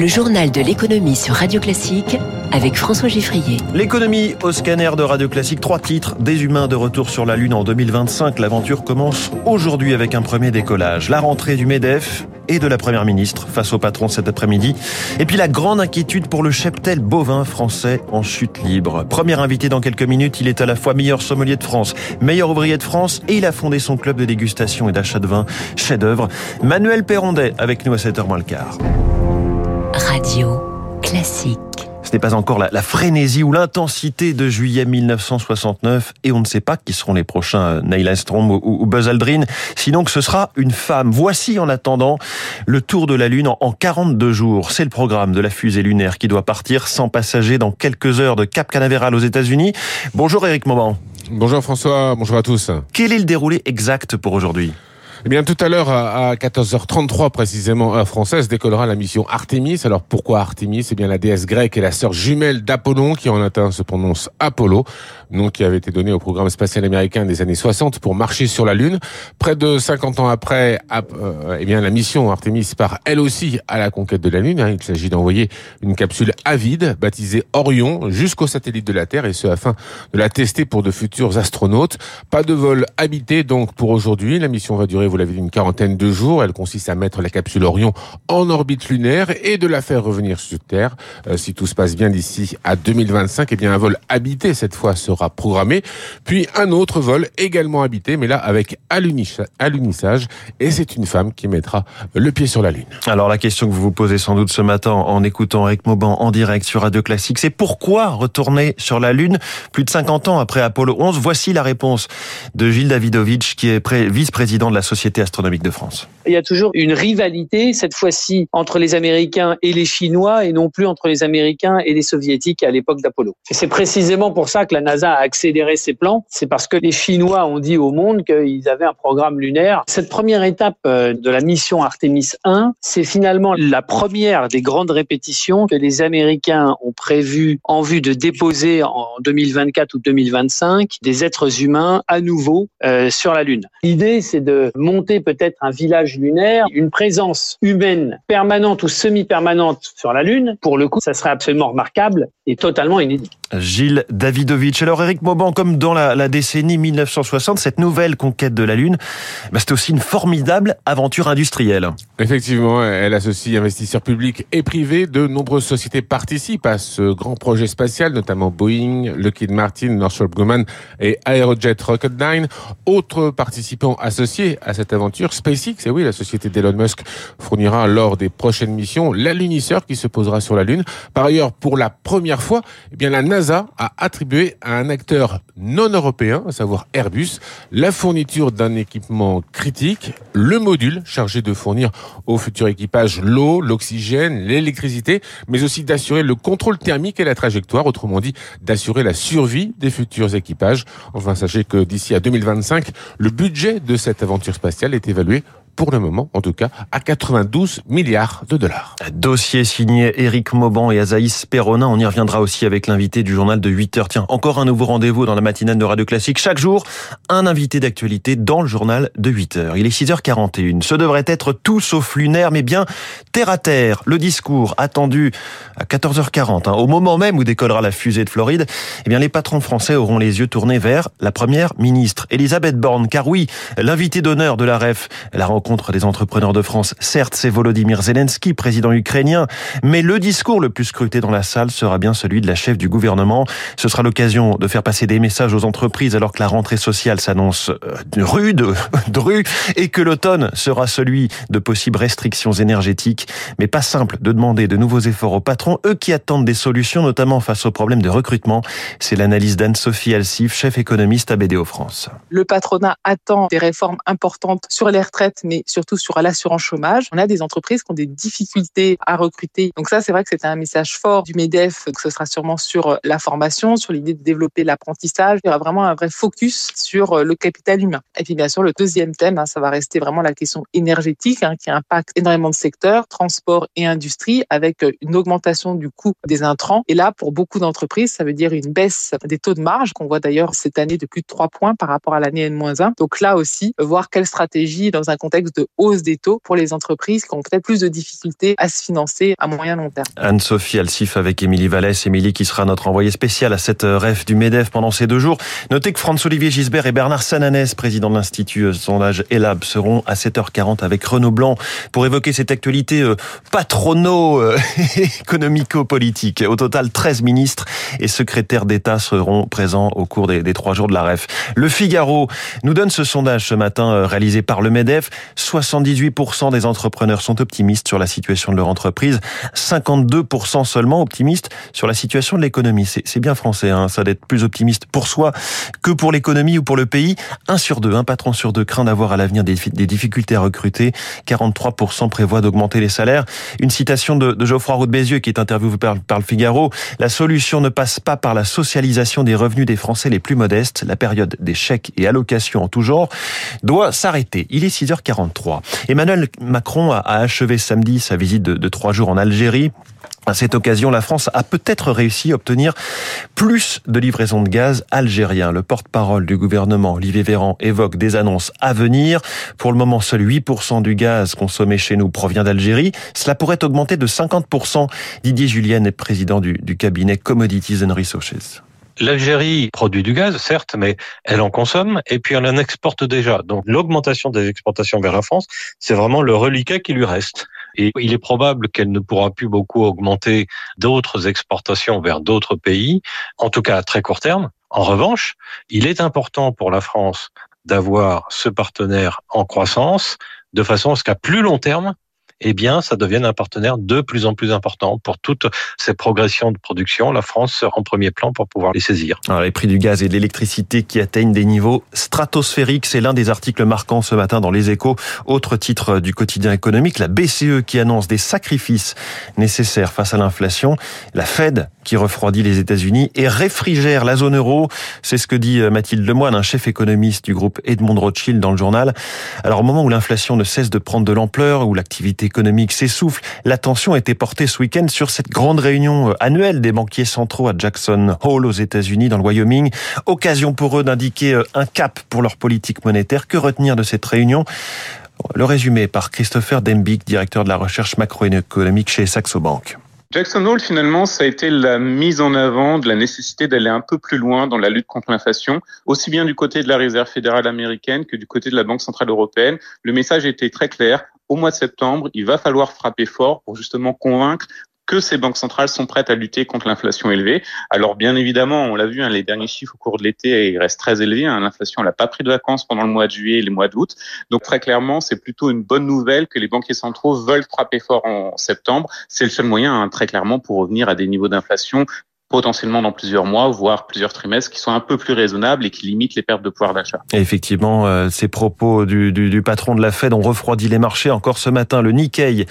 Le journal de l'économie sur Radio Classique avec François Giffrier. L'économie au scanner de Radio Classique. Trois titres. Des humains de retour sur la Lune en 2025. L'aventure commence aujourd'hui avec un premier décollage. La rentrée du MEDEF et de la Première ministre face au patron cet après-midi. Et puis la grande inquiétude pour le cheptel bovin français en chute libre. Premier invité dans quelques minutes, il est à la fois meilleur sommelier de France, meilleur ouvrier de France et il a fondé son club de dégustation et d'achat de vin chef-d'œuvre. Manuel Perrondet avec nous à 7h moins le quart. Radio Classique. Ce n'est pas encore la, la frénésie ou l'intensité de juillet 1969 et on ne sait pas qui seront les prochains euh, Neil Armstrong ou, ou Buzz Aldrin, sinon que ce sera une femme. Voici en attendant le tour de la Lune en, en 42 jours. C'est le programme de la fusée lunaire qui doit partir sans passagers dans quelques heures de Cap Canaveral aux États-Unis. Bonjour Eric Moment. Bonjour François, bonjour à tous. Quel est le déroulé exact pour aujourd'hui? Eh bien, tout à l'heure, à 14h33 précisément, heure française, décollera la mission Artemis. Alors, pourquoi Artemis? Eh bien, la déesse grecque est la sœur jumelle d'Apollon, qui en latin se prononce Apollo, nom qui avait été donné au programme spatial américain des années 60 pour marcher sur la Lune. Près de 50 ans après, euh, eh bien, la mission Artemis part elle aussi à la conquête de la Lune. Hein. Il s'agit d'envoyer une capsule avide, baptisée Orion, jusqu'au satellite de la Terre, et ce afin de la tester pour de futurs astronautes. Pas de vol habité, donc, pour aujourd'hui. La mission va durer vous l'avez dit, une quarantaine de jours. Elle consiste à mettre la capsule Orion en orbite lunaire et de la faire revenir sur Terre. Euh, si tout se passe bien d'ici à 2025, eh bien un vol habité cette fois sera programmé. Puis un autre vol également habité, mais là avec alunissage. Et c'est une femme qui mettra le pied sur la Lune. Alors la question que vous vous posez sans doute ce matin en écoutant Eric Mauban en direct sur Radio Classique, c'est pourquoi retourner sur la Lune plus de 50 ans après Apollo 11 Voici la réponse de Gilles Davidovitch, qui est vice-président de la Société Astronomique de France. Il y a toujours une rivalité, cette fois-ci entre les Américains et les Chinois, et non plus entre les Américains et les Soviétiques à l'époque d'Apollo. Et c'est précisément pour ça que la NASA a accéléré ses plans. C'est parce que les Chinois ont dit au monde qu'ils avaient un programme lunaire. Cette première étape euh, de la mission Artemis 1, c'est finalement la première des grandes répétitions que les Américains ont prévues en vue de déposer en 2024 ou 2025 des êtres humains à nouveau euh, sur la Lune. L'idée, c'est de monter peut-être un village lunaire, une présence humaine permanente ou semi-permanente sur la Lune. Pour le coup, ça serait absolument remarquable et totalement inédit. Gilles Davidovitch. Alors Eric Mauban, comme dans la, la, décennie 1960, cette nouvelle conquête de la Lune, bah, c'est aussi une formidable aventure industrielle. Effectivement, elle associe investisseurs publics et privés. De nombreuses sociétés participent à ce grand projet spatial, notamment Boeing, Lockheed Martin, Northrop Grumman et Aerojet Rocketdyne. Autres participants associés à cette aventure, SpaceX, et oui, la société d'Elon Musk fournira lors des prochaines missions l'alunisseur qui se posera sur la Lune. Par ailleurs, pour la première fois, eh bien la a attribué à un acteur non européen, à savoir Airbus, la fourniture d'un équipement critique, le module chargé de fournir au futur équipage l'eau, l'oxygène, l'électricité, mais aussi d'assurer le contrôle thermique et la trajectoire, autrement dit d'assurer la survie des futurs équipages. Enfin, sachez que d'ici à 2025, le budget de cette aventure spatiale est évalué pour le moment, en tout cas, à 92 milliards de dollars. Dossier signé Éric Mauban et Azaïs Perronin. On y reviendra aussi avec l'invité du journal de 8 heures. Tiens, encore un nouveau rendez-vous dans la matinale de Radio Classique. Chaque jour, un invité d'actualité dans le journal de 8 heures. Il est 6h41. Ce devrait être tout sauf lunaire, mais bien terre à terre. Le discours attendu à 14h40, hein, au moment même où décollera la fusée de Floride, eh bien, les patrons français auront les yeux tournés vers la première ministre, Elisabeth Borne. Car oui, l'invité d'honneur de la REF, la rencontre contre des entrepreneurs de France. Certes, c'est Volodymyr Zelensky, président ukrainien, mais le discours le plus scruté dans la salle sera bien celui de la chef du gouvernement. Ce sera l'occasion de faire passer des messages aux entreprises alors que la rentrée sociale s'annonce euh, rude, drue, et que l'automne sera celui de possibles restrictions énergétiques. Mais pas simple de demander de nouveaux efforts aux patrons, eux qui attendent des solutions, notamment face aux problèmes de recrutement. C'est l'analyse d'Anne-Sophie Alsif, chef économiste à BDO France. Le patronat attend des réformes importantes sur les retraites, mais surtout sur l'assurance chômage. On a des entreprises qui ont des difficultés à recruter. Donc ça, c'est vrai que c'est un message fort du MEDEF, que ce sera sûrement sur euh, la formation, sur l'idée de développer l'apprentissage. Il y aura vraiment un vrai focus sur euh, le capital humain. Et puis bien sûr, le deuxième thème, hein, ça va rester vraiment la question énergétique, hein, qui impacte énormément de secteurs, transport et industrie, avec euh, une augmentation du coût des intrants. Et là, pour beaucoup d'entreprises, ça veut dire une baisse des taux de marge, qu'on voit d'ailleurs cette année de plus de 3 points par rapport à l'année N-1. Donc là aussi, voir quelle stratégie dans un contexte contexte de hausse des taux pour les entreprises qui ont peut-être plus de difficultés à se financer à moyen long terme. Anne-Sophie Alsif avec Émilie Vallès. Émilie qui sera notre envoyée spéciale à cette ref du MEDEF pendant ces deux jours. Notez que François-Olivier Gisbert et Bernard Sananès, président de l'Institut sondage ELAB, seront à 7h40 avec Renaud Blanc pour évoquer cette actualité euh, patrono-économico-politique. Au total, 13 ministres et secrétaires d'État seront présents au cours des, des trois jours de la REF. Le Figaro nous donne ce sondage ce matin euh, réalisé par le MEDEF. 78% des entrepreneurs sont optimistes sur la situation de leur entreprise, 52% seulement optimistes sur la situation de l'économie. C'est bien français, hein, ça d'être plus optimiste pour soi que pour l'économie ou pour le pays. Un sur deux, un patron sur deux craint d'avoir à l'avenir des, difficultés à recruter. 43% prévoient d'augmenter les salaires. Une citation de, Geoffroy Roux de Bézieux qui est interviewé par, par le Figaro. La solution ne passe pas par la socialisation des revenus des Français les plus modestes. La période des chèques et allocations en tout genre doit s'arrêter. Il est 6h43. Emmanuel Macron a achevé samedi sa visite de, trois jours en Algérie. À cette occasion, la France a peut-être réussi à obtenir plus de livraisons de gaz algériens. Le porte-parole du gouvernement, Olivier Véran, évoque des annonces à venir. Pour le moment, seul 8% du gaz consommé chez nous provient d'Algérie. Cela pourrait augmenter de 50%. Didier Julien est président du, du cabinet Commodities and Resources. L'Algérie produit du gaz, certes, mais elle en consomme et puis elle en exporte déjà. Donc l'augmentation des exportations vers la France, c'est vraiment le reliquat qui lui reste. Et il est probable qu'elle ne pourra plus beaucoup augmenter d'autres exportations vers d'autres pays, en tout cas à très court terme. En revanche, il est important pour la France d'avoir ce partenaire en croissance de façon à ce qu'à plus long terme, eh bien, ça devienne un partenaire de plus en plus important pour toutes ces progressions de production. La France sera en premier plan pour pouvoir les saisir. Alors, les prix du gaz et de l'électricité qui atteignent des niveaux stratosphériques, c'est l'un des articles marquants ce matin dans Les Échos. Autre titre du quotidien économique, la BCE qui annonce des sacrifices nécessaires face à l'inflation, la Fed qui refroidit les États-Unis et réfrigère la zone euro. C'est ce que dit Mathilde Lemoine, un chef économiste du groupe Edmond Rothschild dans le journal. Alors, au moment où l'inflation ne cesse de prendre de l'ampleur, où l'activité économique s'essouffle, l'attention était portée ce week-end sur cette grande réunion annuelle des banquiers centraux à Jackson Hole aux États-Unis, dans le Wyoming. Occasion pour eux d'indiquer un cap pour leur politique monétaire. Que retenir de cette réunion? Le résumé par Christopher Dembick, directeur de la recherche macroéconomique chez Saxo Bank. Jackson Hole, finalement, ça a été la mise en avant de la nécessité d'aller un peu plus loin dans la lutte contre l'inflation, aussi bien du côté de la Réserve fédérale américaine que du côté de la Banque centrale européenne. Le message était très clair. Au mois de septembre, il va falloir frapper fort pour justement convaincre que ces banques centrales sont prêtes à lutter contre l'inflation élevée. Alors bien évidemment, on l'a vu, hein, les derniers chiffres au cours de l'été, ils restent très élevés. Hein, l'inflation n'a pas pris de vacances pendant le mois de juillet et le mois d'août. Donc très clairement, c'est plutôt une bonne nouvelle que les banquiers centraux veulent frapper fort en septembre. C'est le seul moyen, hein, très clairement, pour revenir à des niveaux d'inflation potentiellement dans plusieurs mois, voire plusieurs trimestres, qui sont un peu plus raisonnables et qui limitent les pertes de pouvoir d'achat. Effectivement, euh, ces propos du, du, du, patron de la Fed ont refroidi les marchés. Encore ce matin, le Nikkei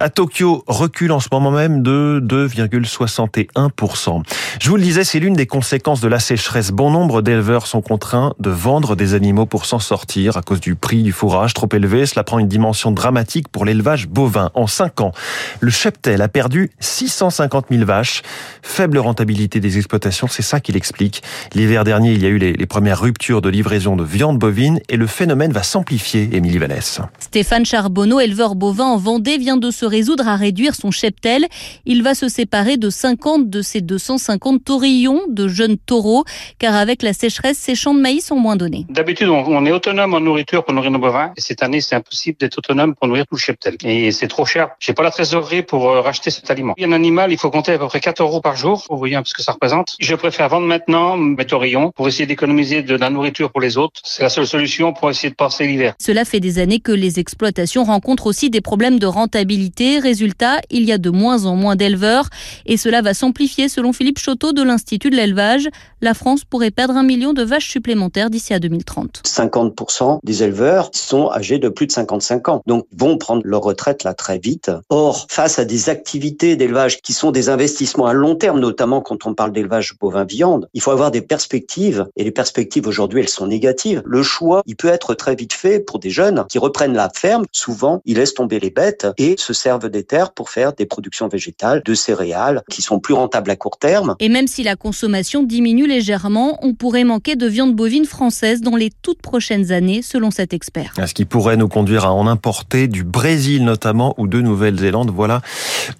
à Tokyo recule en ce moment même de 2,61%. Je vous le disais, c'est l'une des conséquences de la sécheresse. Bon nombre d'éleveurs sont contraints de vendre des animaux pour s'en sortir à cause du prix du fourrage trop élevé. Cela prend une dimension dramatique pour l'élevage bovin. En 5 ans, le cheptel a perdu 650 000 vaches. Faible rentabilité des exploitations, c'est ça qu'il explique. L'hiver dernier, il y a eu les, les, premières ruptures de livraison de viande bovine et le phénomène va s'amplifier, Émilie Vallès. Stéphane Charbonneau, éleveur bovin en Vendée, vient de se résoudre à réduire son cheptel. Il va se séparer de 50 de ses 250 taurillons, de jeunes taureaux, car avec la sécheresse, ses champs de maïs sont moins donnés. D'habitude, on est autonome en nourriture pour nourrir nos bovins. Et cette année, c'est impossible d'être autonome pour nourrir tout le cheptel. Et c'est trop cher. J'ai pas la trésorerie pour euh, racheter cet aliment. Il y a un animal, il faut compter à peu près 4 euros par jour. Vous ce que ça représente. Je préfère vendre maintenant mes taurillons pour essayer d'économiser de la nourriture pour les autres. C'est la seule solution pour essayer de passer l'hiver. Cela fait des années que les exploitations rencontrent aussi des problèmes de rentabilité. Résultat, il y a de moins en moins d'éleveurs et cela va s'amplifier selon Philippe Choteau de l'Institut de l'élevage. La France pourrait perdre un million de vaches supplémentaires d'ici à 2030. 50% des éleveurs sont âgés de plus de 55 ans, donc vont prendre leur retraite là très vite. Or, face à des activités d'élevage qui sont des investissements à long terme, notamment notamment quand on parle d'élevage bovin viande, il faut avoir des perspectives et les perspectives aujourd'hui elles sont négatives. Le choix, il peut être très vite fait pour des jeunes qui reprennent la ferme. Souvent, ils laissent tomber les bêtes et se servent des terres pour faire des productions végétales, de céréales qui sont plus rentables à court terme. Et même si la consommation diminue légèrement, on pourrait manquer de viande bovine française dans les toutes prochaines années, selon cet expert. Ce qui pourrait nous conduire à en importer du Brésil notamment ou de Nouvelle-Zélande. Voilà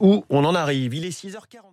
où on en arrive. Il est 6h40.